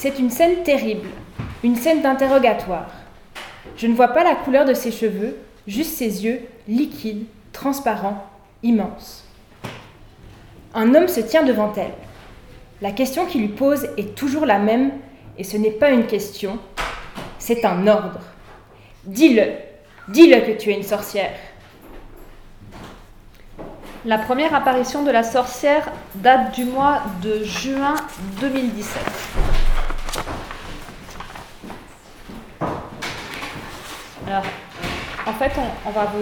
C'est une scène terrible, une scène d'interrogatoire. Je ne vois pas la couleur de ses cheveux, juste ses yeux, liquides, transparents, immenses. Un homme se tient devant elle. La question qu'il lui pose est toujours la même, et ce n'est pas une question, c'est un ordre. Dis-le, dis-le que tu es une sorcière. La première apparition de la sorcière date du mois de juin 2017. Alors, en fait, on, va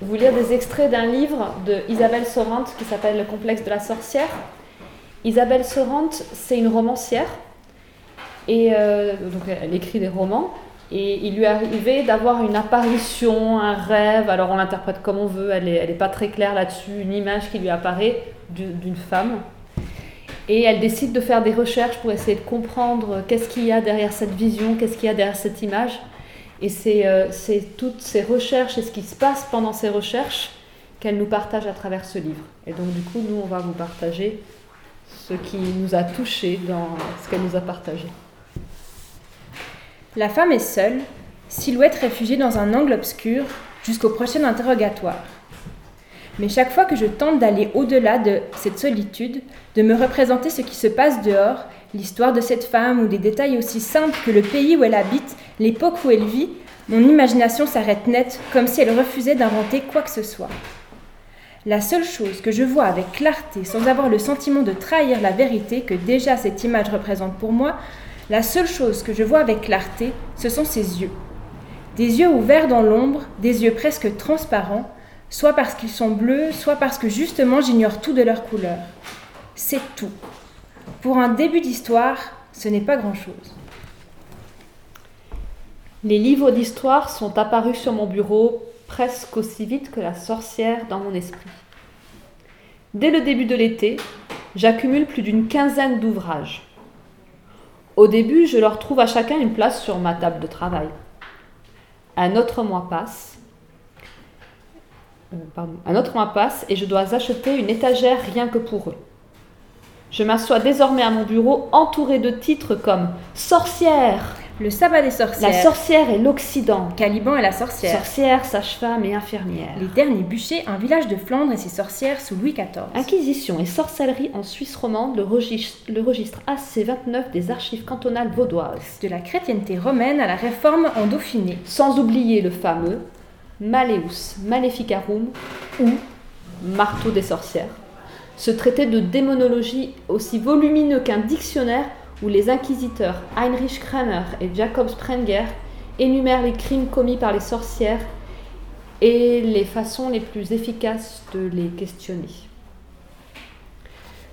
vous, lire des extraits d'un livre de Isabelle Sorante qui s'appelle Le complexe de la sorcière. Isabelle Sorante, c'est une romancière. Et euh, donc, elle écrit des romans. Et il lui est arrivé d'avoir une apparition, un rêve. Alors, on l'interprète comme on veut. Elle n'est est pas très claire là-dessus. Une image qui lui apparaît d'une femme. Et elle décide de faire des recherches pour essayer de comprendre qu'est-ce qu'il y a derrière cette vision, qu'est-ce qu'il y a derrière cette image. Et euh, c'est toutes ces recherches et ce qui se passe pendant ces recherches qu'elle nous partage à travers ce livre. Et donc du coup, nous, on va vous partager ce qui nous a touchés dans ce qu'elle nous a partagé. La femme est seule, silhouette réfugiée dans un angle obscur, jusqu'au prochain interrogatoire. Mais chaque fois que je tente d'aller au-delà de cette solitude, de me représenter ce qui se passe dehors, l'histoire de cette femme ou des détails aussi simples que le pays où elle habite, l'époque où elle vit, mon imagination s'arrête net, comme si elle refusait d'inventer quoi que ce soit. La seule chose que je vois avec clarté, sans avoir le sentiment de trahir la vérité que déjà cette image représente pour moi, la seule chose que je vois avec clarté, ce sont ses yeux. Des yeux ouverts dans l'ombre, des yeux presque transparents, soit parce qu'ils sont bleus, soit parce que justement j'ignore tout de leur couleur. C'est tout. Pour un début d'histoire, ce n'est pas grand-chose. Les livres d'histoire sont apparus sur mon bureau presque aussi vite que la sorcière dans mon esprit. Dès le début de l'été, j'accumule plus d'une quinzaine d'ouvrages. Au début, je leur trouve à chacun une place sur ma table de travail. Un autre mois passe. Euh, un autre mois passe et je dois acheter une étagère rien que pour eux. Je m'assois désormais à mon bureau entouré de titres comme Sorcière, Le sabbat des sorcières, La sorcière et l'Occident, Caliban et la sorcière, Sorcière, sage-femme et infirmière, Les derniers bûchers, un village de Flandre et ses sorcières sous Louis XIV, Inquisition et sorcellerie en Suisse romande, le registre, le registre AC29 des archives cantonales vaudoises. de la chrétienté romaine à la réforme en Dauphiné, Sans oublier le fameux Maleus Maleficarum ou Marteau des sorcières, ce traité de démonologie aussi volumineux qu'un dictionnaire où les inquisiteurs Heinrich Kramer et Jacob Sprenger énumèrent les crimes commis par les sorcières et les façons les plus efficaces de les questionner.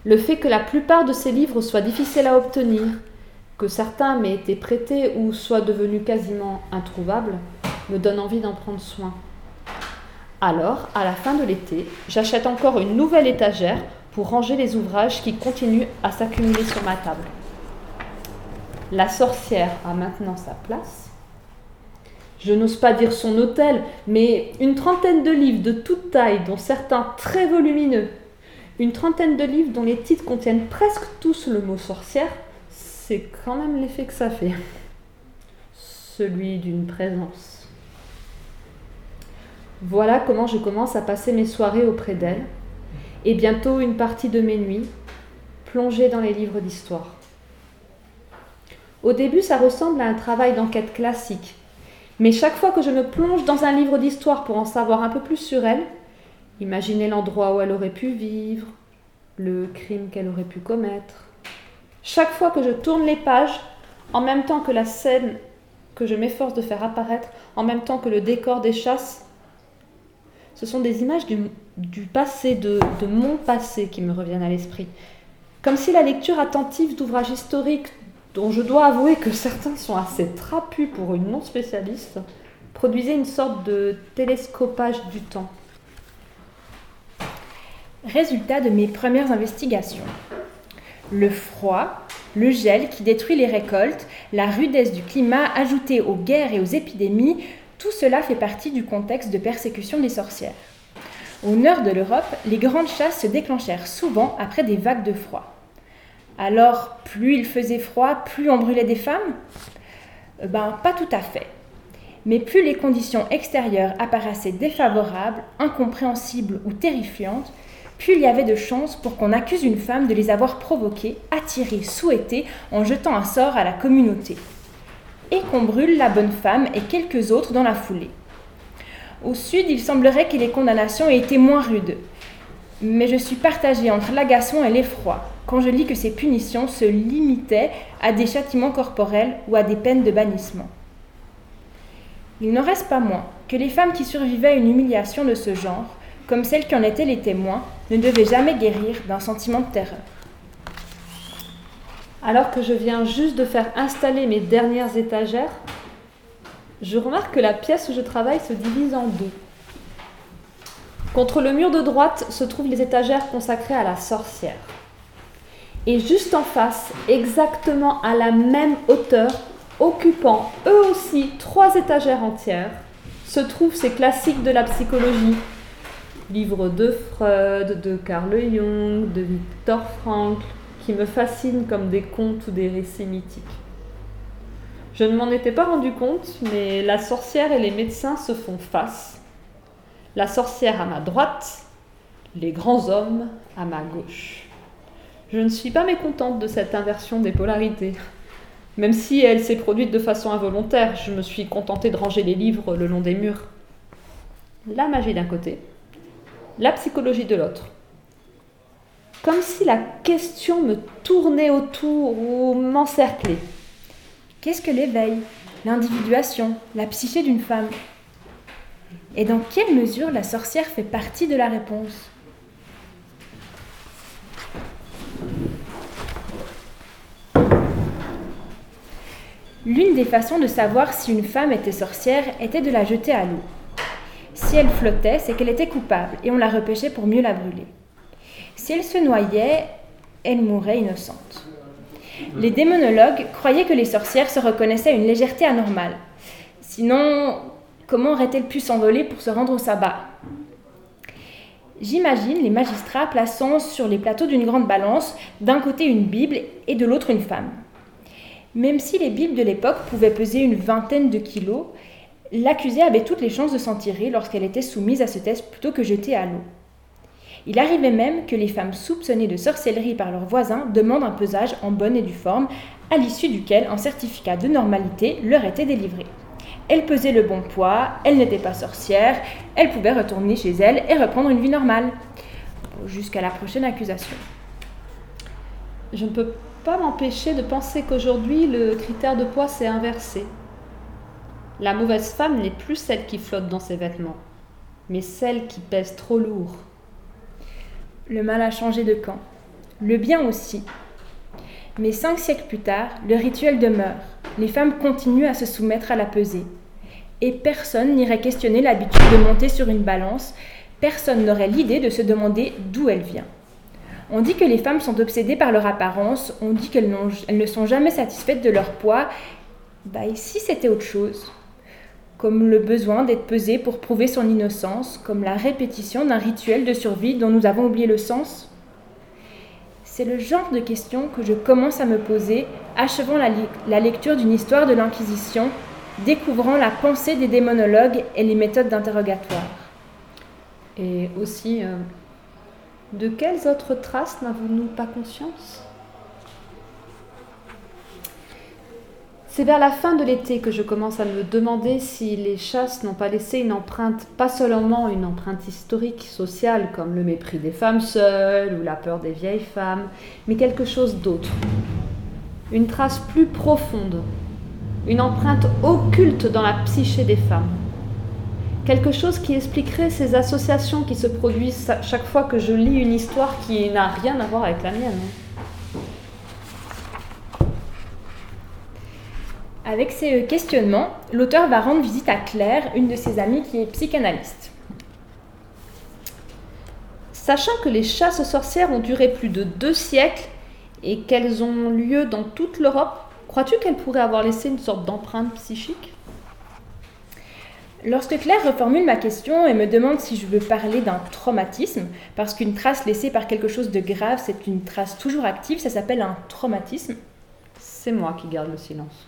Le fait que la plupart de ces livres soient difficiles à obtenir, que certains m'aient été prêtés ou soient devenus quasiment introuvables, me donne envie d'en prendre soin. Alors, à la fin de l'été, j'achète encore une nouvelle étagère pour ranger les ouvrages qui continuent à s'accumuler sur ma table. La sorcière a maintenant sa place. Je n'ose pas dire son hôtel, mais une trentaine de livres de toute taille, dont certains très volumineux, une trentaine de livres dont les titres contiennent presque tous le mot sorcière, c'est quand même l'effet que ça fait. Celui d'une présence. Voilà comment je commence à passer mes soirées auprès d'elle, et bientôt une partie de mes nuits, plongée dans les livres d'histoire. Au début, ça ressemble à un travail d'enquête classique, mais chaque fois que je me plonge dans un livre d'histoire pour en savoir un peu plus sur elle, imaginer l'endroit où elle aurait pu vivre, le crime qu'elle aurait pu commettre, chaque fois que je tourne les pages, en même temps que la scène que je m'efforce de faire apparaître, en même temps que le décor des chasses, ce sont des images du, passé, de, de, mon passé qui me reviennent à l'esprit. Comme si la lecture attentive d'ouvrages historiques, dont je dois avouer que certains sont assez trapus pour une non-spécialiste, produisait une sorte de télescopage du temps. Résultat de mes premières investigations. Le froid, le gel qui détruit les récoltes, la rudesse du climat ajoutée aux guerres et aux épidémies tout cela fait partie du contexte de persécution des sorcières. Au nord de l'Europe, les grandes chasses se déclenchèrent souvent après des vagues de froid. Alors, plus il faisait froid, plus on brûlait des femmes? Euh, Ben, pas tout à fait. Mais plus les conditions extérieures apparaissaient défavorables, incompréhensibles ou terrifiantes, plus il y avait de chances pour qu'on accuse une femme de les avoir provoquées, attirées, souhaitées, en jetant un sort à la communauté. Et qu'on brûle la bonne femme et quelques autres dans la foulée. Au sud, il semblerait que les condamnations aient été moins rudes. Mais je suis partagée entre l'agacement et l'effroi quand je lis que ces punitions se limitaient à des châtiments corporels ou à des peines de bannissement. Il n'en reste pas moins que les femmes qui survivaient à une humiliation de ce genre, comme celles qui en étaient les témoins, ne devaient jamais guérir d'un sentiment de terreur. Alors que je viens juste de faire installer mes dernières étagères, je remarque que la pièce où je travaille se divise en deux. Contre le mur de droite se trouvent les étagères consacrées à la sorcière. Et juste en face, exactement à la même hauteur, occupant eux aussi trois étagères entières, se trouvent ces classiques de la psychologie. Livres de Freud, de Carl Jung, de Viktor Frankl, me fascinent comme des contes ou des récits mythiques. Je ne m'en étais pas rendu compte, mais la sorcière et les médecins se font face. La sorcière à ma droite, les grands hommes à ma gauche. Je ne suis pas mécontente de cette inversion des polarités. Même si elle s'est produite de façon involontaire, je me suis contentée de ranger les livres le long des murs. La magie d'un côté, la psychologie de l'autre. Comme si la question me tournait autour ou m'encerclait. Qu'est-ce que l'éveil, l'individuation, la psyché d'une femme Et dans quelle mesure la sorcière fait partie de la réponse? L'une des façons de savoir si une femme était sorcière était de la jeter à l'eau. Si elle flottait, c'est qu'elle était coupable et on la repêchait pour mieux la brûler. Si elle se noyait, elle mourait innocente. Les démonologues croyaient que les sorcières se reconnaissaient à une légèreté anormale. Sinon, comment aurait-elle pu s'envoler pour se rendre au sabbat? J'imagine les magistrats plaçant sur les plateaux d'une grande balance d'un côté une Bible et de l'autre une femme. Même si les Bibles de l'époque pouvaient peser une vingtaine de kilos, l'accusée avait toutes les chances de s'en tirer lorsqu'elle était soumise à ce test plutôt que jetée à l'eau. Il arrivait même que les femmes soupçonnées de sorcellerie par leurs voisins demandent un pesage en bonne et due forme, à l'issue duquel un certificat de normalité leur était délivré. Elles pesaient le bon poids, elles n'étaient pas sorcières, elles pouvaient retourner chez elles et reprendre une vie normale. Jusqu'à la prochaine accusation. Je ne peux pas m'empêcher de penser qu'aujourd'hui le critère de poids s'est inversé. La mauvaise femme n'est plus celle qui flotte dans ses vêtements, mais celle qui pèse trop lourd, le mal a changé de camp. Le bien aussi. Mais cinq siècles plus tard, le rituel demeure. Les femmes continuent à se soumettre à la pesée. Et personne n'irait questionner l'habitude de monter sur une balance. Personne n'aurait l'idée de se demander d'où elle vient. On dit que les femmes sont obsédées par leur apparence, on dit qu'elles ne sont jamais satisfaites de leur poids. Bah ici c'était autre chose? Comme le besoin d'être pesé pour prouver son innocence, comme la répétition d'un rituel de survie dont nous avons oublié le sens C'est le genre de questions que je commence à me poser, achevant la, lecture d'une histoire de l'Inquisition, découvrant la pensée des démonologues et les méthodes d'interrogatoire. Et aussi, euh, de quelles autres traces n'avons-nous pas conscience? C'est vers la fin de l'été que je commence à me demander si les chasses n'ont pas laissé une empreinte, pas seulement une empreinte historique, sociale, comme le mépris des femmes seules ou la peur des vieilles femmes, mais quelque chose d'autre. Une trace plus profonde, une empreinte occulte dans la psyché des femmes. Quelque chose qui expliquerait ces associations qui se produisent chaque fois que je lis une histoire qui n'a rien à voir avec la mienne. Avec ces questionnements, l'auteur va rendre visite à Claire, une de ses amies qui est psychanalyste. Sachant que les chasses aux sorcières ont duré plus de deux siècles et qu'elles ont lieu dans toute l'Europe, crois-tu qu'elles pourraient avoir laissé une sorte d'empreinte psychique? Lorsque Claire reformule ma question et me demande si je veux parler d'un traumatisme, parce qu'une trace laissée par quelque chose de grave, c'est une trace toujours active, ça s'appelle un traumatisme. C'est moi qui garde le silence.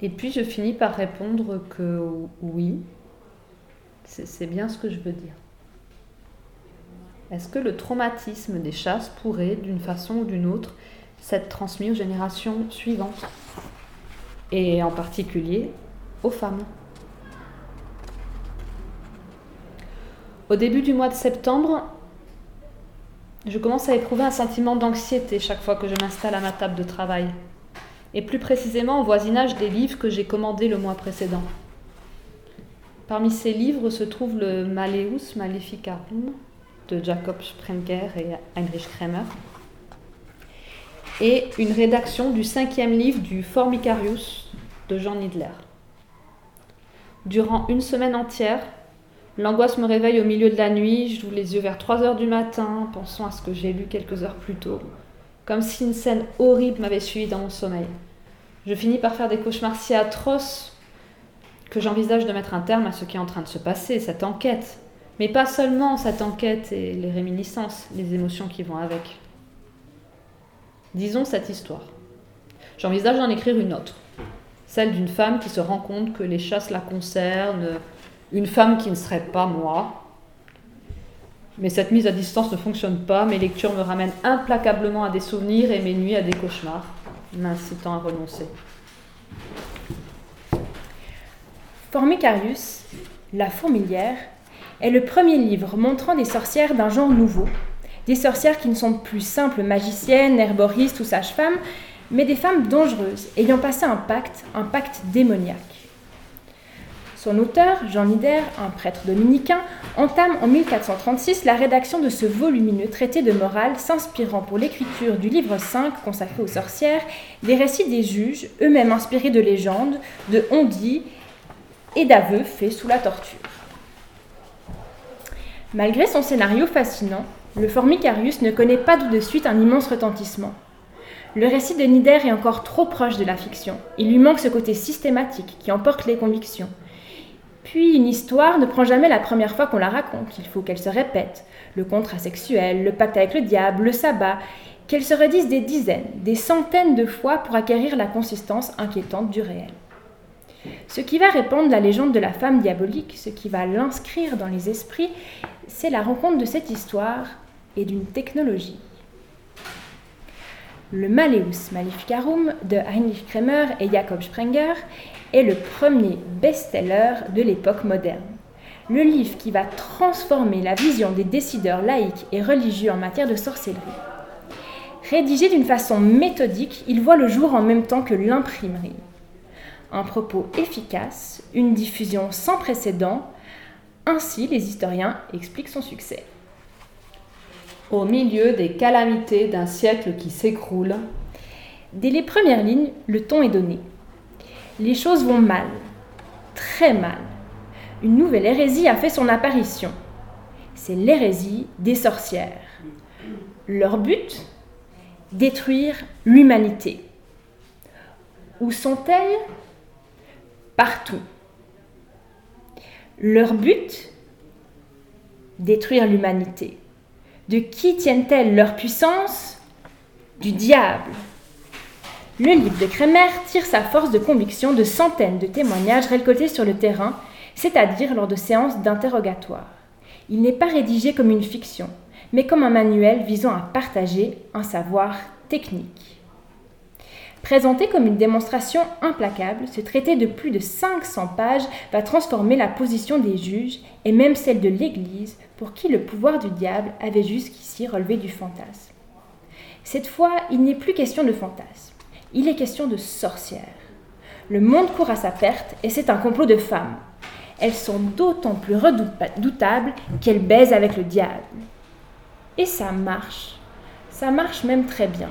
Et puis je finis par répondre que oui, c'est bien ce que je veux dire. Est-ce que le traumatisme des chasses pourrait, d'une façon ou d'une autre, s'être transmis aux générations suivantes? Et en particulier aux femmes. Au début du mois de septembre, je commence à éprouver un sentiment d'anxiété chaque fois que je m'installe à ma table de travail, et plus précisément au voisinage des livres que j'ai commandés le mois précédent. Parmi ces livres se trouve le Malleus Maleficarum de Jacob Sprenger et Heinrich Kremer, et une rédaction du cinquième livre du Formicarius de Jean Nidler. Durant une semaine entière, l'angoisse me réveille au milieu de la nuit, je joue les yeux vers 3 heures du matin, pensant à ce que j'ai lu quelques heures plus tôt, comme si une scène horrible m'avait suivi dans mon sommeil. Je finis par faire des cauchemars si atroces que j'envisage de mettre un terme à ce qui est en train de se passer, cette enquête. Mais pas seulement cette enquête et les réminiscences, les émotions qui vont avec. Disons cette histoire. J'envisage d'en écrire une autre. Celle d'une femme qui se rend compte que les chasses la concernent, une femme qui ne serait pas moi. Mais cette mise à distance ne fonctionne pas, mes lectures me ramènent implacablement à des souvenirs et mes nuits à des cauchemars, m'incitant à renoncer. Formicarius, La fourmilière, est le premier livre montrant des sorcières d'un genre nouveau, des sorcières qui ne sont plus simples magiciennes, herboristes ou sages-femmes, mais des femmes dangereuses, ayant passé un pacte, un pacte démoniaque. Son auteur, Jean Nider, un prêtre dominicain, entame en 1436 la rédaction de ce volumineux traité de morale s'inspirant pour l'écriture du livre 5 consacré aux sorcières des récits des juges, eux-mêmes inspirés de légendes, de ondits et d'aveux faits sous la torture. Malgré son scénario fascinant, le Formicarius ne connaît pas tout de suite un immense retentissement. Le récit de Nider est encore trop proche de la fiction. Il lui manque ce côté systématique qui emporte les convictions. Puis une histoire ne prend jamais la première fois qu'on la raconte. Il faut qu'elle se répète. Le contrat sexuel, le pacte avec le diable, le sabbat, qu'elle se redise des dizaines, des centaines de fois pour acquérir la consistance inquiétante du réel. Ce qui va répandre la légende de la femme diabolique, ce qui va l'inscrire dans les esprits, c'est la rencontre de cette histoire et d'une technologie. Le Malleus Maleficarum de Heinrich Kremer et Jakob Sprenger est le premier best-seller de l'époque moderne. Le livre qui va transformer la vision des décideurs laïcs et religieux en matière de sorcellerie. Rédigé d'une façon méthodique, il voit le jour en même temps que l'imprimerie un propos efficace, une diffusion sans précédent. Ainsi, les historiens expliquent son succès. Au milieu des calamités d'un siècle qui s'écroule, dès les premières lignes, le ton est donné. Les choses vont mal, très mal. Une nouvelle hérésie a fait son apparition. C'est l'hérésie des sorcières. Leur but? Détruire l'humanité. Où sont-elles? Partout. Leur but? Détruire l'humanité. De qui tiennent-elles leur puissance? Du diable. Le livre de Kremer tire sa force de conviction de centaines de témoignages récoltés sur le terrain, c'est-à-dire lors de séances d'interrogatoire. Il n'est pas rédigé comme une fiction, mais comme un manuel visant à partager un savoir technique. Présenté comme une démonstration implacable, ce traité de plus de 500 pages va transformer la position des juges et même celle de l'Église pour qui le pouvoir du diable avait jusqu'ici relevé du fantasme. Cette fois, il n'est plus question de fantasme, il est question de sorcières. Le monde court à sa perte et c'est un complot de femmes. Elles sont d'autant plus redoutables qu'elles baisent avec le diable. Et ça marche. Ça marche même très bien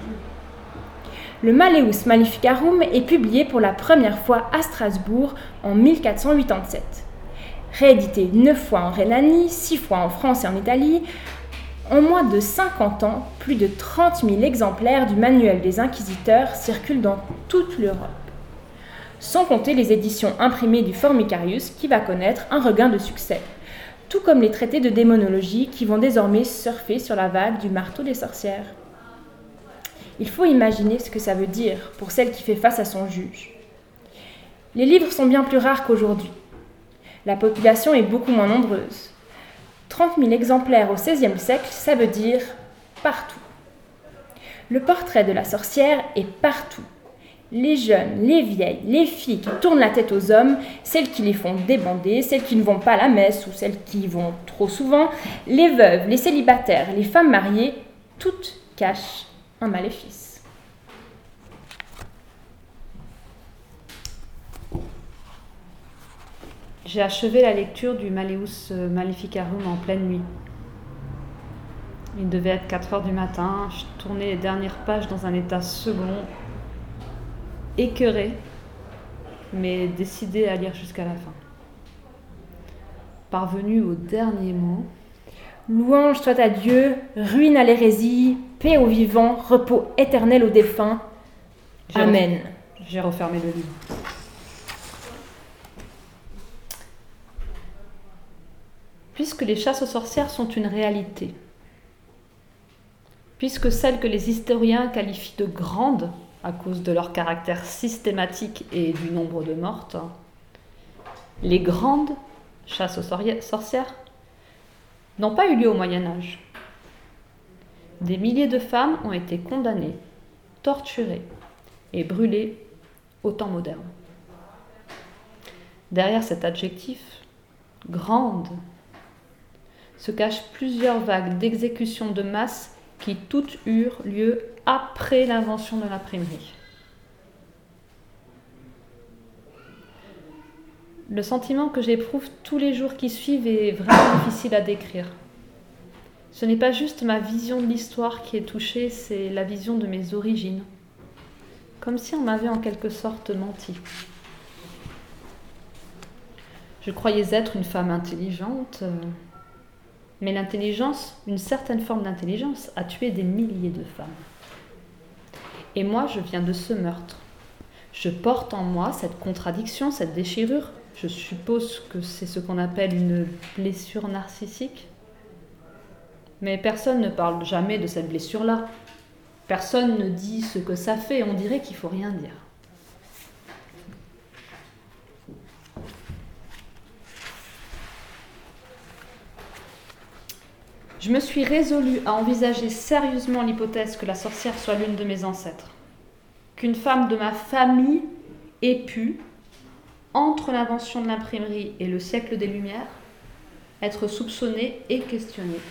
le Malleus Maleficarum est publié pour la première fois à Strasbourg en 1487. Réédité neuf fois en Rhénanie, six fois en France et en Italie, en moins de 50 ans, plus de 30 000 exemplaires du manuel des inquisiteurs circulent dans toute l'Europe. sans compter les éditions imprimées du Formicarius qui va connaître un regain de succès, tout comme les traités de démonologie qui vont désormais surfer sur la vague du marteau des sorcières. Il faut imaginer ce que ça veut dire pour celle qui fait face à son juge. Les livres sont bien plus rares qu'aujourd'hui. La population est beaucoup moins nombreuse. 30 000 exemplaires au XVIe siècle, ça veut dire partout. Le portrait de la sorcière est partout. Les jeunes, les vieilles, les filles qui tournent la tête aux hommes, celles qui les font débander, celles qui ne vont pas à la messe ou celles qui y vont trop souvent, les veuves, les célibataires, les femmes mariées, toutes cachent un maléfice. J'ai achevé la lecture du Maleus Maleficarum en pleine nuit. Il devait être 4 heures du matin. Je tournais les dernières pages dans un état second, écœuré, mais décidé à lire jusqu'à la fin. Parvenu au dernier mot. Louange soit à Dieu, ruine à l'hérésie, paix aux vivants, repos éternel aux défunts. Amen. J'ai refermé le livre. Puisque les chasses aux sorcières sont une réalité, puisque celles que les historiens qualifient de grandes à cause de leur caractère systématique et du nombre de mortes, les grandes chasses aux sorcières n'ont pas eu lieu au Moyen Âge. Des milliers de femmes ont été condamnées, torturées et brûlées au temps moderne. Derrière cet adjectif, grande, se cachent plusieurs vagues d'exécutions de masse qui toutes eurent lieu après l'invention de l'imprimerie. Le sentiment que j'éprouve tous les jours qui suivent est vraiment difficile à décrire. Ce n'est pas juste ma vision de l'histoire qui est touchée, c'est la vision de mes origines. Comme si on m'avait en quelque sorte menti. Je croyais être une femme intelligente, euh, mais l'intelligence, une certaine forme d'intelligence, a tué des milliers de femmes. Et moi, je viens de ce meurtre. Je porte en moi cette contradiction, cette déchirure. Je suppose que c'est ce qu'on appelle une blessure narcissique. Mais personne ne parle jamais de cette blessure-là. Personne ne dit ce que ça fait. On dirait qu'il faut rien dire. Je me suis résolue à envisager sérieusement l'hypothèse que la sorcière soit l'une de mes ancêtres. Qu'une femme de ma famille ait pu, entre l'invention de l'imprimerie et le siècle des Lumières, être soupçonnée et questionnée.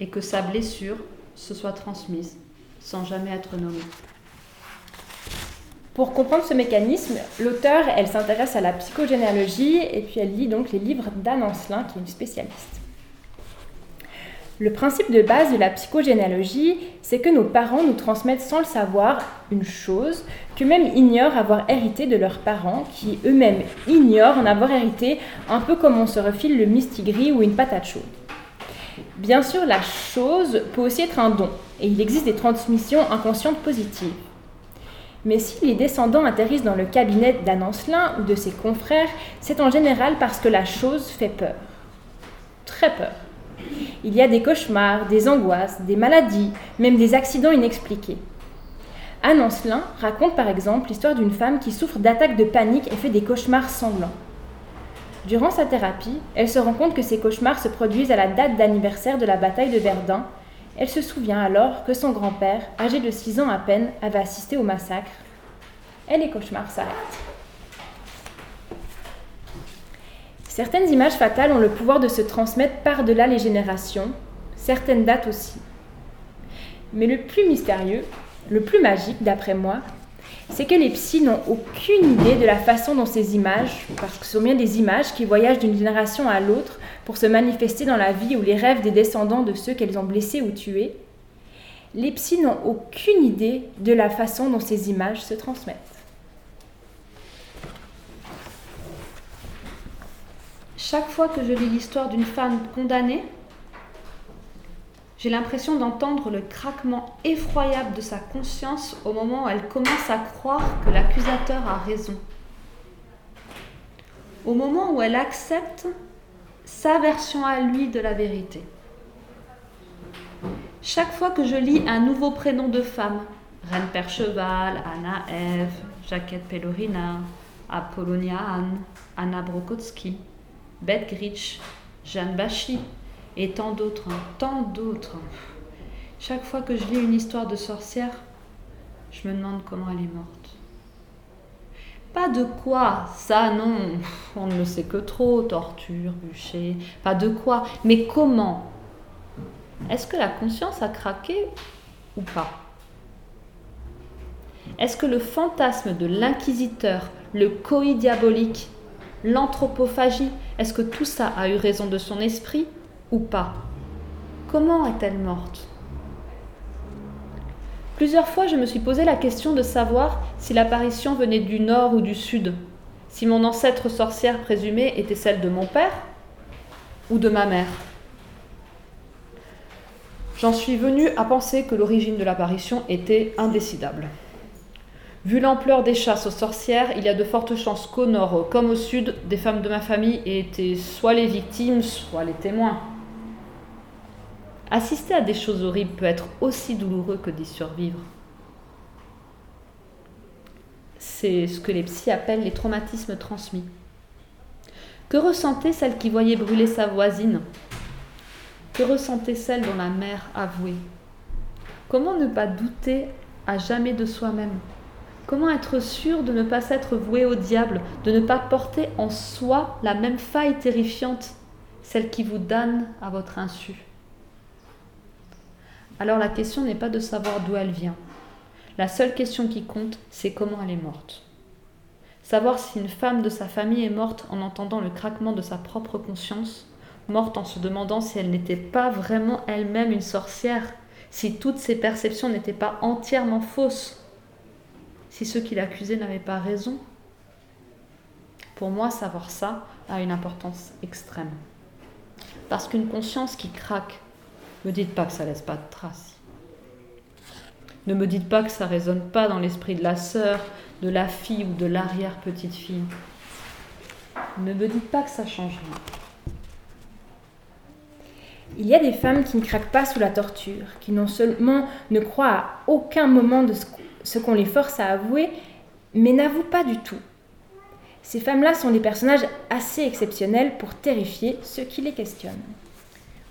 Et que sa blessure se soit transmise sans jamais être nommée. Pour comprendre ce mécanisme, l'auteur, s'intéresse à la psychogénéalogie et puis elle lit donc les livres d'Anne Ancelin, qui est une spécialiste. Le principe de base de la psychogénéalogie, c'est que nos parents nous transmettent sans le savoir une chose qu'eux-mêmes ignorent avoir hérité de leurs parents, qui eux-mêmes ignorent en avoir hérité, un peu comme on se refile le mistigris ou une patate chaude. Bien sûr, la chose peut aussi être un don, et il existe des transmissions inconscientes positives. Mais si les descendants atterrissent dans le cabinet d'Anne Ancelin ou de ses confrères, c'est en général parce que la chose fait peur. Très peur. Il y a des cauchemars, des angoisses, des maladies, même des accidents inexpliqués. Anne Ancelin raconte par exemple l'histoire d'une femme qui souffre d'attaques de panique et fait des cauchemars sanglants. Durant sa thérapie, elle se rend compte que ces cauchemars se produisent à la date d'anniversaire de la bataille de Verdun. Elle se souvient alors que son grand-père, âgé de 6 ans à peine, avait assisté au massacre. Et les cauchemars s'arrêtent. Certaines images fatales ont le pouvoir de se transmettre par-delà les générations, certaines dates aussi. Mais le plus mystérieux, le plus magique d'après moi, c'est que les psys n'ont aucune idée de la façon dont ces images, parce que ce sont bien des images qui voyagent d'une génération à l'autre pour se manifester dans la vie ou les rêves des descendants de ceux qu'elles ont blessés ou tués, les psys n'ont aucune idée de la façon dont ces images se transmettent. Chaque fois que je lis l'histoire d'une femme condamnée, J'ai l'impression d'entendre le craquement effroyable de sa conscience au moment où elle commence à croire que l'accusateur a raison. Au moment où elle accepte sa version à lui de la vérité. Chaque fois que je lis un nouveau prénom de femme, Reine Percheval, Anna Eve, Jacquette Pelorina, Apollonia Anne, Anna Brokotsky, Beth Gritsch, Jeanne Bachy, et tant d'autres, hein, tant d'autres. Chaque fois que je lis une histoire de sorcière, je me demande comment elle est morte. Pas de quoi, ça non, on ne le sait que trop, torture, bûcher, pas de quoi, mais comment? Est-ce que la conscience a craqué ou pas? Est-ce que le fantasme de l'inquisiteur, le coï diabolique, l'anthropophagie, est-ce que tout ça a eu raison de son esprit ou pas? Comment est-elle morte? Plusieurs fois, je me suis posé la question de savoir si l'apparition venait du nord ou du sud, si mon ancêtre sorcière présumée était celle de mon père ou de ma mère. J'en suis venue à penser que l'origine de l'apparition était indécidable. Vu l'ampleur des chasses aux sorcières, il y a de fortes chances qu'au nord comme au sud, des femmes de ma famille aient été soit les victimes, soit les témoins. Assister à des choses horribles peut être aussi douloureux que d'y survivre. C'est ce que les psys appellent les traumatismes transmis. Que ressentait celle qui voyait brûler sa voisine? Que ressentait celle dont la mère avouait? Comment ne pas douter à jamais de soi-même? Comment être sûr de ne pas s'être voué au diable, de ne pas porter en soi la même faille terrifiante, celle qui vous donne à votre insu? Alors la question n'est pas de savoir d'où elle vient. La seule question qui compte, c'est comment elle est morte. Savoir si une femme de sa famille est morte en entendant le craquement de sa propre conscience, morte en se demandant si elle n'était pas vraiment elle-même une sorcière, si toutes ses perceptions n'étaient pas entièrement fausses, si ceux qui l'accusaient n'avaient pas raison. Pour moi, savoir ça a une importance extrême. Parce qu'une conscience qui craque, me dites pas que ça laisse pas de traces. Ne me dites pas que ça résonne pas dans l'esprit de la sœur, de la fille ou de l'arrière-petite-fille. Ne me dites pas que ça change rien. Il y a des femmes qui ne craquent pas sous la torture, qui non seulement ne croient à aucun moment de ce qu'on les force à avouer, mais n'avouent pas du tout. Ces femmes-là sont des personnages assez exceptionnels pour terrifier ceux qui les questionnent.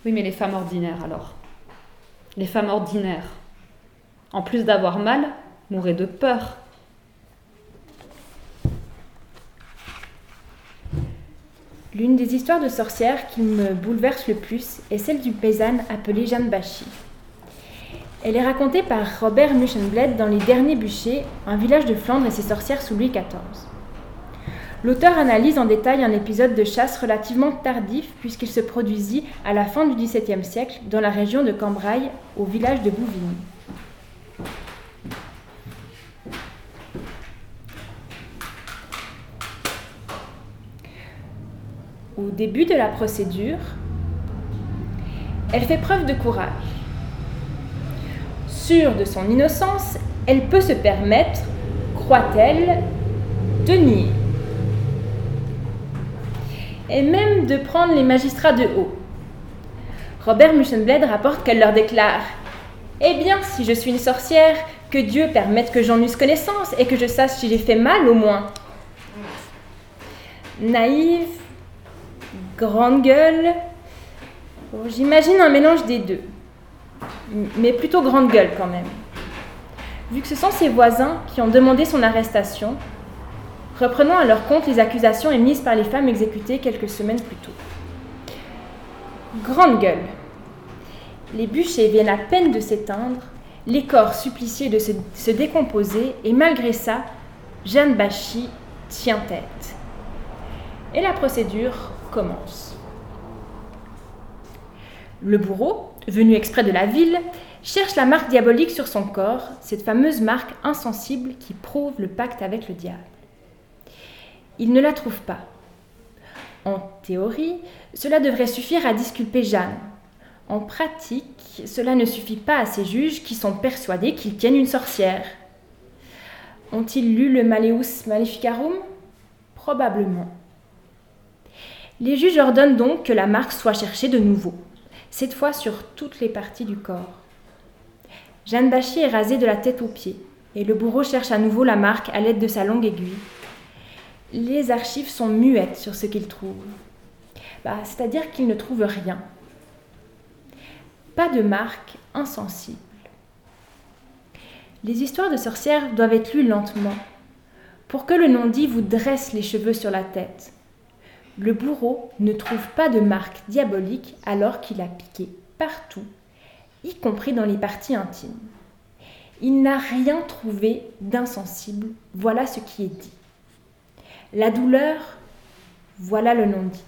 Oui, mais les femmes ordinaires alors Les femmes ordinaires, en plus d'avoir mal, mouraient de peur. L'une des histoires de sorcières qui me bouleverse le plus est celle d'une paysanne appelée Jeanne Bachy. Elle est racontée par Robert Muschenbled dans Les Derniers Bûchers, un village de Flandre et ses sorcières sous Louis XIV. L'auteur analyse en détail un épisode de chasse relativement tardif puisqu'il se produisit à la fin du XVIIe siècle dans la région de Cambrai, au village de Bouvigny. Au début de la procédure, elle fait preuve de courage. Sûre de son innocence, elle peut se permettre, croit-elle, de nier et même de prendre les magistrats de haut. Robert Muschenbled rapporte qu'elle leur déclare Eh bien, si je suis une sorcière, que Dieu permette que j'en eusse connaissance et que je sache si j'ai fait mal au moins. Naïve, grande gueule, j'imagine un mélange des deux, mais plutôt grande gueule quand même. Vu que ce sont ses voisins qui ont demandé son arrestation, Reprenons à leur compte les accusations émises par les femmes exécutées quelques semaines plus tôt. Grande gueule. Les bûchers viennent à peine de s'éteindre, les corps suppliciés de se, décomposer, et malgré ça, Jeanne Bachy tient tête. Et la procédure commence. Le bourreau, venu exprès de la ville, cherche la marque diabolique sur son corps, cette fameuse marque insensible qui prouve le pacte avec le diable. Il ne la trouve pas. En théorie, cela devrait suffire à disculper Jeanne. En pratique, cela ne suffit pas à ces juges qui sont persuadés qu'ils tiennent une sorcière. Ont-ils lu le Maleus Maleficarum? Probablement. Les juges ordonnent donc que la marque soit cherchée de nouveau, cette fois sur toutes les parties du corps. Jeanne Bachy est rasée de la tête aux pieds, et le bourreau cherche à nouveau la marque à l'aide de sa longue aiguille. Les archives sont muettes sur ce qu'il trouve. Bah, c'est-à-dire qu'il ne trouve rien. Pas de marque insensible. Les histoires de sorcières doivent être lues lentement, pour que le non-dit vous dresse les cheveux sur la tête. Le bourreau ne trouve pas de marque diabolique alors qu'il a piqué partout, y compris dans les parties intimes. Il n'a rien trouvé d'insensible, voilà ce qui est dit. La douleur, voilà le non-dit.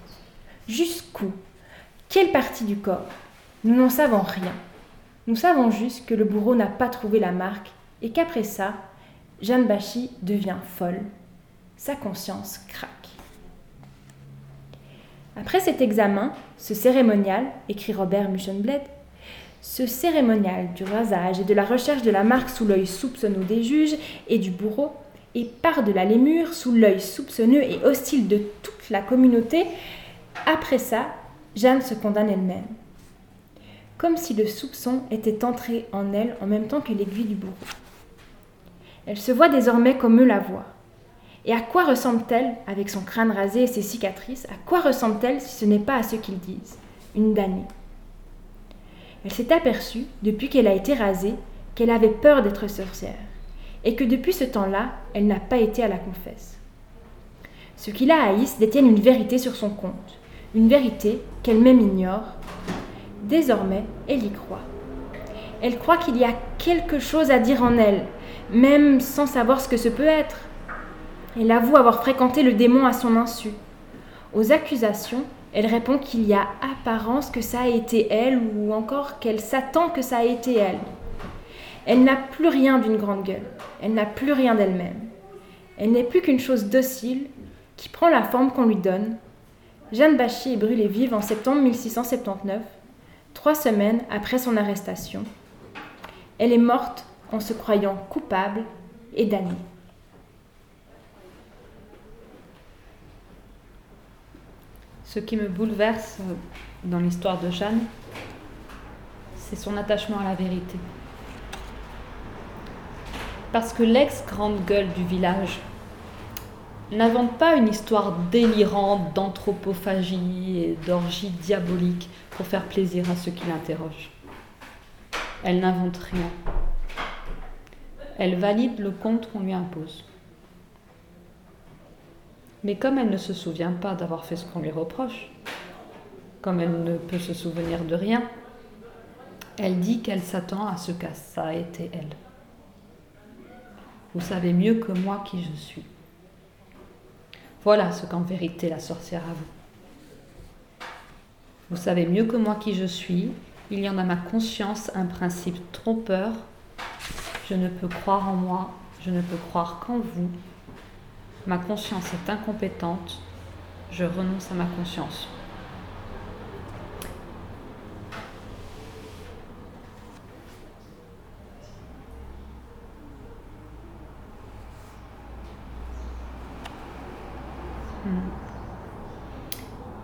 Jusqu'où? Quelle partie du corps? Nous n'en savons rien. Nous savons juste que le bourreau n'a pas trouvé la marque et qu'après ça, Jeanne Bachy devient folle. Sa conscience craque. Après cet examen, ce cérémonial, écrit Robert Muchenbled, ce cérémonial du rasage et de la recherche de la marque sous l'œil soupçonneux des juges et du bourreau, et par-delà les murs, sous l'œil soupçonneux et hostile de toute la communauté, après ça, Jeanne se condamne elle-même. Comme si le soupçon était entré en elle en même temps que l'aiguille du bourreau. Elle se voit désormais comme eux la voient. Et à quoi ressemble-t-elle, avec son crâne rasé et ses cicatrices, à quoi ressemble-t-elle si ce n'est pas à ce qu'ils disent? Une damnée. Elle s'est aperçue, depuis qu'elle a été rasée, qu'elle avait peur d'être sorcière, et que depuis ce temps-là, elle n'a pas été à la confesse. Ceux qui la haïssent détiennent une vérité sur son compte, une vérité qu'elle-même ignore. Désormais, elle y croit. Elle croit qu'il y a quelque chose à dire en elle, même sans savoir ce que ce peut être. Elle avoue avoir fréquenté le démon à son insu. Aux accusations, elle répond qu'il y a apparence que ça a été elle ou encore qu'elle s'attend que ça a été elle. Elle n'a plus rien d'une grande gueule, elle n'a plus rien d'elle-même. Elle n'est plus qu'une chose docile qui prend la forme qu'on lui donne. Jeanne Bachy est brûlée vive en septembre 1679, trois semaines après son arrestation. Elle est morte en se croyant coupable et damnée. Ce qui me bouleverse euh, dans l'histoire de Jeanne, c'est son attachement à la vérité. Parce que l'ex-grande gueule du village n'invente pas une histoire délirante d'anthropophagie et d'orgie diabolique pour faire plaisir à ceux qui l'interrogent. Elle n'invente rien. Elle valide le conte qu'on lui impose. Mais comme elle ne se souvient pas d'avoir fait ce qu'on lui reproche, comme elle ne peut se souvenir de rien, elle dit qu'elle s'attend à ce que ça a été elle. Vous savez mieux que moi qui je suis. Voilà ce qu'en vérité la sorcière avoue. Vous savez mieux que moi qui je suis, il y en a ma conscience un principe trompeur. Je ne peux croire en moi, je ne peux croire qu'en vous, Ma conscience est incompétente. Je renonce à ma conscience. Hmm.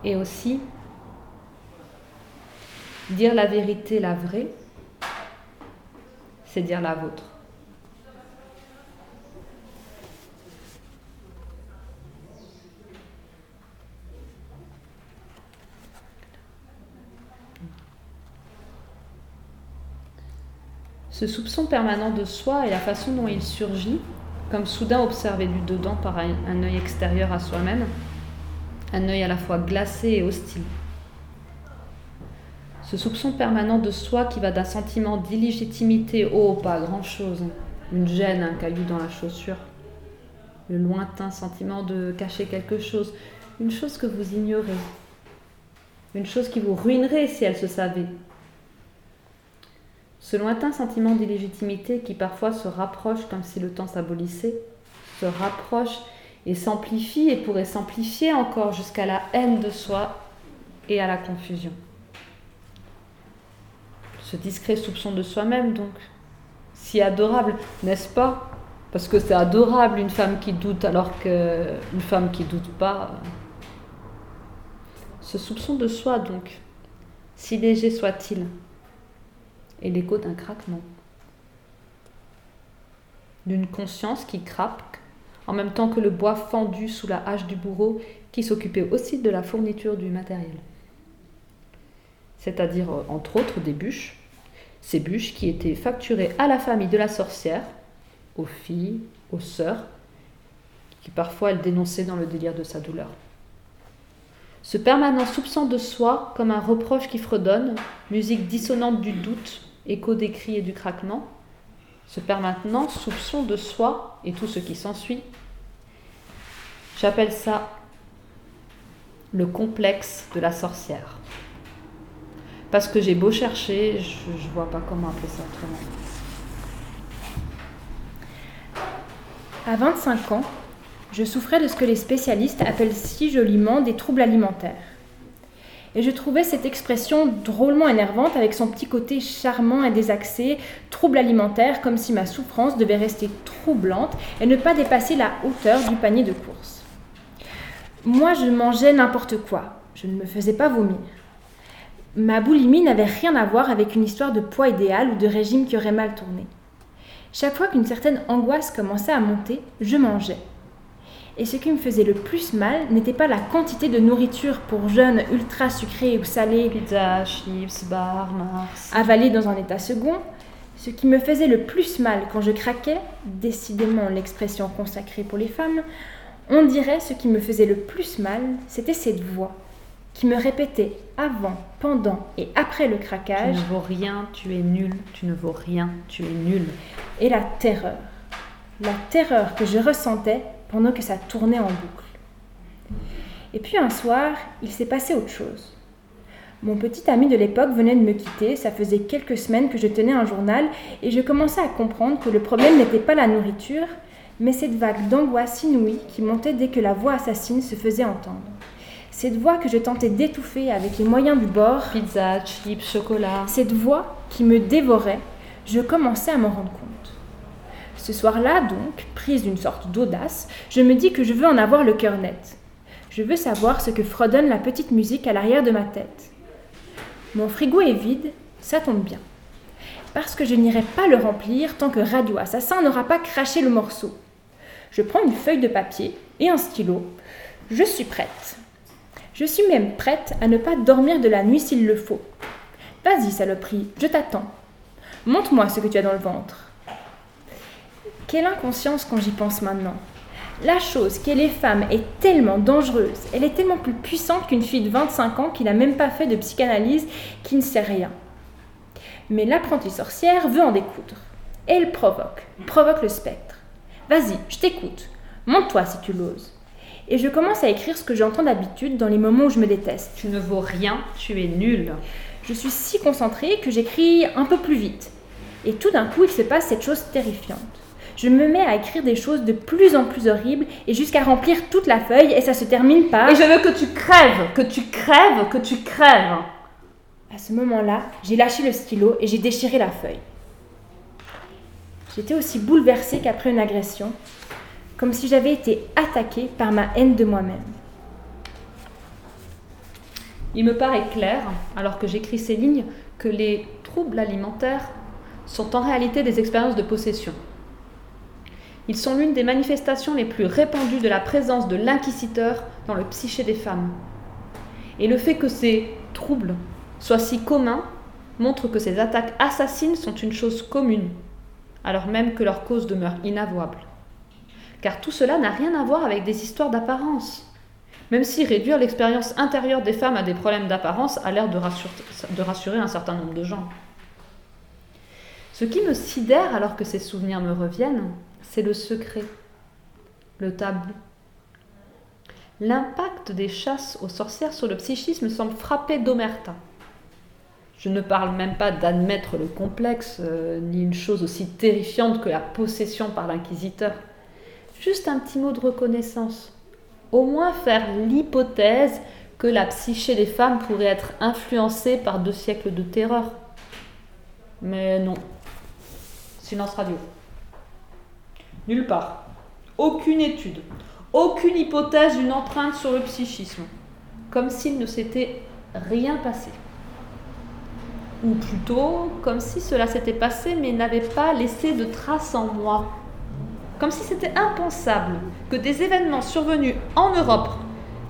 Et aussi, dire la vérité, la vraie, c'est dire la vôtre. Ce soupçon permanent de soi et la façon dont il surgit, comme soudain observé du dedans par un, œil extérieur à soi-même, un œil à la fois glacé et hostile. Ce soupçon permanent de soi qui va d'un sentiment d'illégitimité, oh, pas grand-chose, une gêne, un caillou dans la chaussure, le lointain sentiment de cacher quelque chose, une chose que vous ignorez, une chose qui vous ruinerait si elle se savait, ce lointain sentiment d'illégitimité qui parfois se rapproche comme si le temps s'abolissait, se rapproche et s'amplifie et pourrait s'amplifier encore jusqu'à la haine de soi et à la confusion. Ce discret soupçon de soi-même, donc. Si adorable, n'est-ce pas? Parce que c'est adorable une femme qui doute alors qu'une femme qui doute pas. Ce soupçon de soi, donc, si léger soit-il, est l'écho d'un craquement. D'une conscience qui craque, en même temps que le bois fendu sous la hache du bourreau qui s'occupait aussi de la fourniture du matériel. C'est-à-dire, euh, entre autres, des bûches, ces bûches qui étaient facturées à la famille de la sorcière, aux filles, aux sœurs, qui parfois elle dénonçait dans le délire de sa douleur. Ce permanent soupçon de soi, comme un reproche qui fredonne, musique dissonante du doute, écho des cris et du craquement, ce permanent soupçon de soi et tout ce qui s'ensuit, j'appelle ça le complexe de la sorcière. Parce que j'ai beau chercher, je ne vois pas comment appeler ça autrement. À 25 ans, je souffrais de ce que les spécialistes appellent si joliment des troubles alimentaires. Et je trouvais cette expression drôlement énervante avec son petit côté charmant et désaxé, trouble alimentaire, comme si ma souffrance devait rester troublante et ne pas dépasser la hauteur du panier de course. Moi, je mangeais n'importe quoi, je ne me faisais pas vomir. Ma boulimie n'avait rien à voir avec une histoire de poids idéal ou de régime qui aurait mal tourné. Chaque fois qu'une certaine angoisse commençait à monter, je mangeais. Et ce qui me faisait le plus mal n'était pas la quantité de nourriture pour jeunes ultra sucrée ou salée, pizza, chips, bar, mars, avalée dans un état second. Ce qui me faisait le plus mal quand je craquais, décidément l'expression consacrée pour les femmes, on dirait ce qui me faisait le plus mal, c'était cette voix qui me répétait avant, pendant et après le craquage. Tu ne vaux rien, tu es nul, tu ne vaux rien, tu es nul. Et la terreur. La terreur que je ressentais pendant que ça tournait en boucle. Et puis un soir, il s'est passé autre chose. Mon petit ami de l'époque venait de me quitter, ça faisait quelques semaines que je tenais un journal et je commençais à comprendre que le problème n'était pas la nourriture, mais cette vague d'angoisse inouïe qui montait dès que la voix assassine se faisait entendre. Cette voix que je tentais d'étouffer avec les moyens du bord. Pizza, chips, chocolat. Cette voix qui me dévorait, je commençais à m'en rendre compte. Ce soir-là, donc, prise d'une sorte d'audace, je me dis que je veux en avoir le cœur net. Je veux savoir ce que fredonne la petite musique à l'arrière de ma tête. Mon frigo est vide, ça tombe bien. Parce que je n'irai pas le remplir tant que Radio Assassin n'aura pas craché le morceau. Je prends une feuille de papier et un stylo. Je suis prête. Je suis même prête à ne pas dormir de la nuit s'il le faut. Vas-y, saloperie, je t'attends. Montre-moi ce que tu as dans le ventre. Quelle inconscience quand j'y pense maintenant. La chose qui est les femmes est tellement dangereuse, elle est tellement plus puissante qu'une fille de 25 ans qui n'a même pas fait de psychanalyse, qui ne sait rien. Mais l'apprentie sorcière veut en découdre. Elle provoque, provoque le spectre. Vas-y, je t'écoute. Monte-toi si tu l'oses. Et je commence à écrire ce que j'entends d'habitude dans les moments où je me déteste. Tu ne vaux rien, tu es nul. Je suis si concentrée que j'écris un peu plus vite. Et tout d'un coup, il se passe cette chose terrifiante je me mets à écrire des choses de plus en plus horribles et jusqu'à remplir toute la feuille et ça se termine par Et je veux que tu crèves, que tu crèves, que tu crèves. À ce moment-là, j'ai lâché le stylo et j'ai déchiré la feuille. J'étais aussi bouleversée qu'après une agression, comme si j'avais été attaquée par ma haine de moi-même. Il me paraît clair, alors que j'écris ces lignes, que les troubles alimentaires sont en réalité des expériences de possession. Ils sont l'une des manifestations les plus répandues de la présence de l'inquisiteur dans le psyché des femmes. Et le fait que ces troubles soient si communs montre que ces attaques assassines sont une chose commune, alors même que leur cause demeure inavouable. Car tout cela n'a rien à voir avec des histoires d'apparence, même si réduire l'expérience intérieure des femmes à des problèmes d'apparence a l'air de, rassurer un certain nombre de gens. Ce qui me sidère alors que ces souvenirs me reviennent, c'est le secret, le tabou. L'impact des chasses aux sorcières sur le psychisme semble frapper d'omerta. Je ne parle même pas d'admettre le complexe, euh, ni une chose aussi terrifiante que la possession par l'inquisiteur. Juste un petit mot de reconnaissance. Au moins faire l'hypothèse que la psyché des femmes pourrait être influencée par deux siècles de terreur. Mais non. Silence radio. Nulle part. Aucune étude. Aucune hypothèse d'une empreinte sur le psychisme. Comme s'il ne s'était rien passé. Ou plutôt, comme si cela s'était passé mais n'avait pas laissé de traces en moi. Comme si c'était impensable que des événements survenus en Europe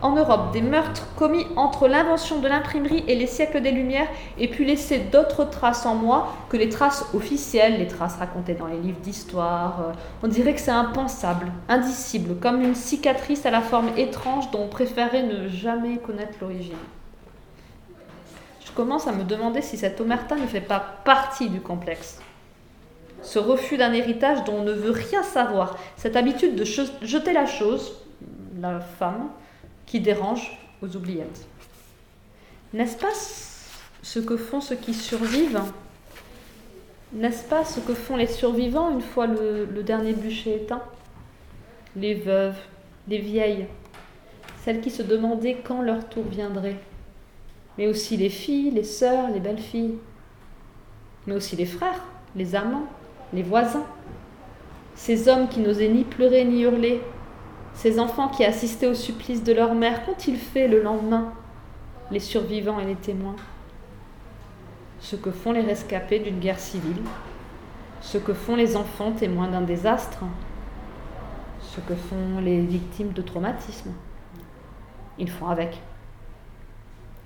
en Europe des meurtres commis entre l'invention de l'imprimerie et les siècles des Lumières aient pu laisser d'autres traces en moi que les traces officielles, les traces racontées dans les livres d'histoire. Euh, on dirait que c'est impensable, indicible, comme une cicatrice à la forme étrange dont on préférait ne jamais connaître l'origine. Je commence à me demander si cette omerta ne fait pas partie du complexe. Ce refus d'un héritage dont on ne veut rien savoir, cette habitude de jeter la chose, la femme, qui dérange aux oubliettes. N'est-ce pas ce que font ceux qui survivent? N'est-ce pas ce que font les survivants une fois le, le dernier bûcher éteint? Les veuves, les vieilles, celles qui se demandaient quand leur tour viendrait, mais aussi les filles, les sœurs, les belles filles, mais aussi les frères, les amants, les voisins, ces hommes qui n'osaient ni pleurer ni hurler, ces enfants qui assistaient au supplice de leur mère, qu'ont-ils fait le lendemain Les survivants et les témoins? Ce que font les rescapés d'une guerre civile, ce que font les enfants témoins d'un désastre, ce que font les victimes de traumatisme. Ils font avec.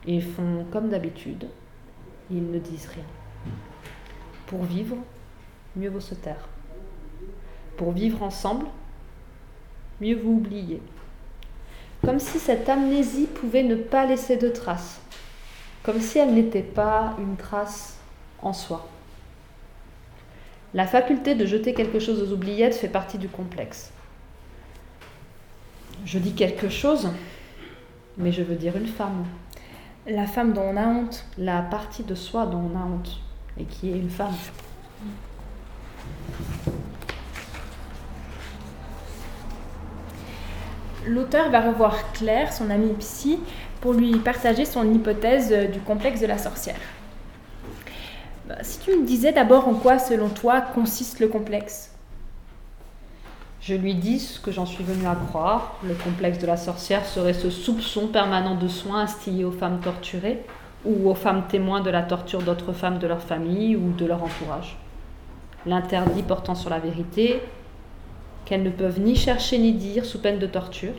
Ils font comme d'habitude. Ils ne disent rien. Pour vivre, mieux vaut se taire. Pour vivre ensemble, mieux vous oubliez. Comme si cette amnésie pouvait ne pas laisser de traces, comme si elle n'était pas une trace en soi. La faculté de jeter quelque chose aux oubliettes fait partie du complexe. Je dis quelque chose, mais je veux dire une femme. La femme dont on a honte. La partie de soi dont on a honte, et qui est une femme. L'auteur va revoir Claire, son amie psy, pour lui partager son hypothèse euh, du complexe de la sorcière. Bah, si tu me disais d'abord en quoi, selon toi, consiste le complexe? Je lui dis ce que j'en suis venue à croire. Le complexe de la sorcière serait ce soupçon permanent de soins instillés aux femmes torturées ou aux femmes témoins de la torture d'autres femmes de leur famille ou de leur entourage. L'interdit portant sur la vérité, qu'elles ne peuvent ni chercher ni dire sous peine de torture.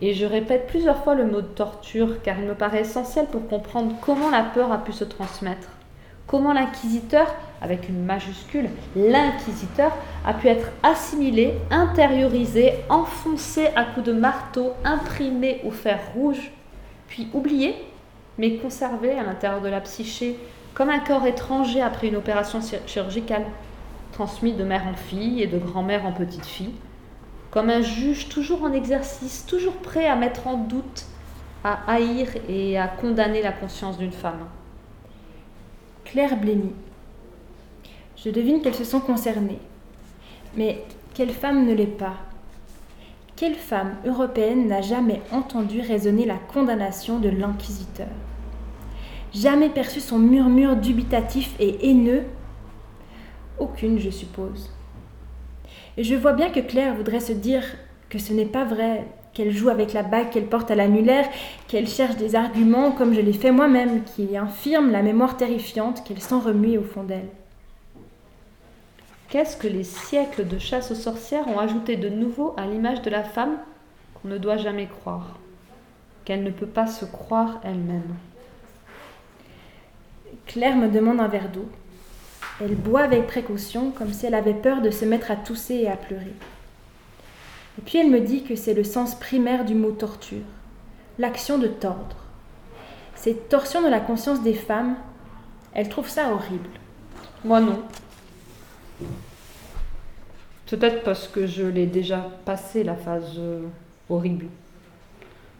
Et je répète plusieurs fois le mot de torture car il me paraît essentiel pour comprendre comment la peur a pu se transmettre, comment l'inquisiteur, avec une majuscule, l'inquisiteur, a pu être assimilé, intériorisé, enfoncé à coups de marteau, imprimé au fer rouge, puis oublié, mais conservé à l'intérieur de la psyché, comme un corps étranger après une opération chirurgicale transmis de mère en fille et de grand-mère en petite fille, comme un juge toujours en exercice, toujours prêt à mettre en doute, à haïr et à condamner la conscience d'une femme. Claire blêmit. Je devine qu'elles se sont concernées. Mais quelle femme ne l'est pas? Quelle femme européenne n'a jamais entendu résonner la condamnation de l'inquisiteur? Jamais perçu son murmure dubitatif et haineux aucune, je suppose. Et je vois bien que Claire voudrait se dire que ce n'est pas vrai, qu'elle joue avec la bague qu'elle porte à l'annulaire, qu'elle cherche des arguments comme je l'ai fait moi-même, qui infirment la mémoire terrifiante qu'elle sent remuer au fond d'elle. Qu'est-ce que les siècles de chasse aux sorcières ont ajouté de nouveau à l'image de la femme qu'on ne doit jamais croire, qu'elle ne peut pas se croire elle-même? Claire me demande un verre d'eau. Elle boit avec précaution, comme si elle avait peur de se mettre à tousser et à pleurer. Et puis elle me dit que c'est le sens primaire du mot torture, l'action de tordre. Cette torsion de la conscience des femmes, elle trouve ça horrible. Moi non. Peut-être parce que je l'ai déjà passé la phase euh, horrible.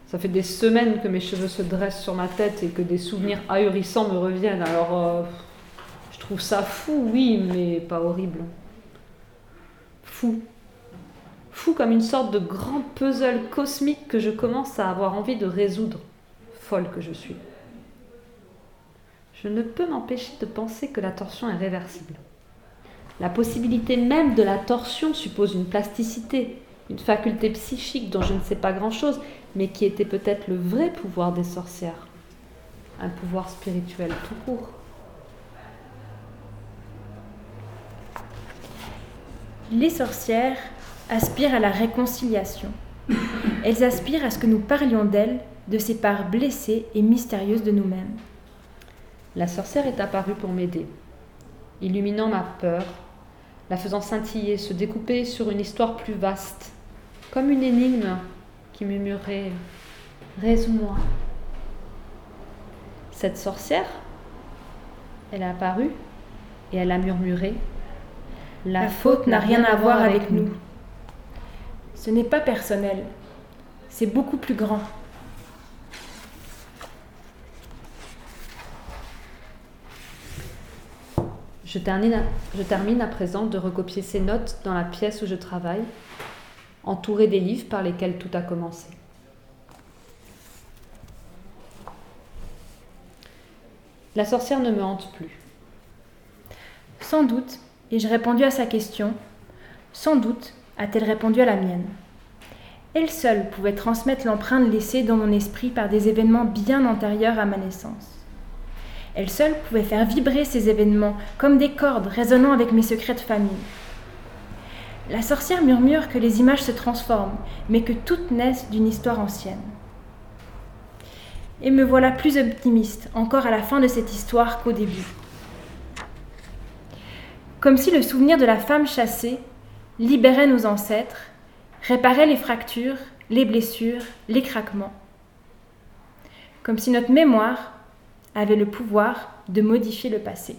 Ça fait des semaines que mes cheveux se dressent sur ma tête et que des souvenirs ahurissants me reviennent. Alors, euh, trouve ça fou, oui, mais pas horrible. Fou. Fou comme une sorte de grand puzzle cosmique que je commence à avoir envie de résoudre. Folle que je suis. je ne peux m'empêcher de penser que la torsion est réversible. La possibilité même de la torsion suppose une plasticité, une faculté psychique dont je ne sais pas grand-chose, mais qui était peut-être le vrai pouvoir des sorcières, un pouvoir spirituel tout court. Les sorcières aspirent à la réconciliation. Elles aspirent à ce que nous parlions d'elles, de ces parts blessées et mystérieuses de nous-mêmes. La sorcière est apparue pour m'aider, illuminant ma peur, la faisant scintiller, se découper sur une histoire plus vaste, comme une énigme qui murmurait Résume-moi. Cette sorcière, elle a apparu et elle a murmuré La, faute n'a rien à voir avec nous. Ce n'est pas personnel, c'est beaucoup plus grand. Je termine, je termine à présent de recopier ces notes dans la pièce où je travaille, entourée des livres par lesquels tout a commencé. La sorcière ne me hante plus. Sans doute ai-je répondu à sa question, sans doute a-t-elle répondu à la mienne. Elle seule pouvait transmettre l'empreinte laissée dans mon esprit par des événements bien antérieurs à ma naissance. Elle seule pouvait faire vibrer ces événements comme des cordes résonnant avec mes secrets de famille. La sorcière murmure que les images se transforment, mais que toutes naissent d'une histoire ancienne. Et me voilà plus optimiste encore à la fin de cette histoire qu'au début. Comme si le souvenir de la femme chassée libérait nos ancêtres, réparait les fractures, les blessures, les craquements. Comme si notre mémoire avait le pouvoir de modifier le passé.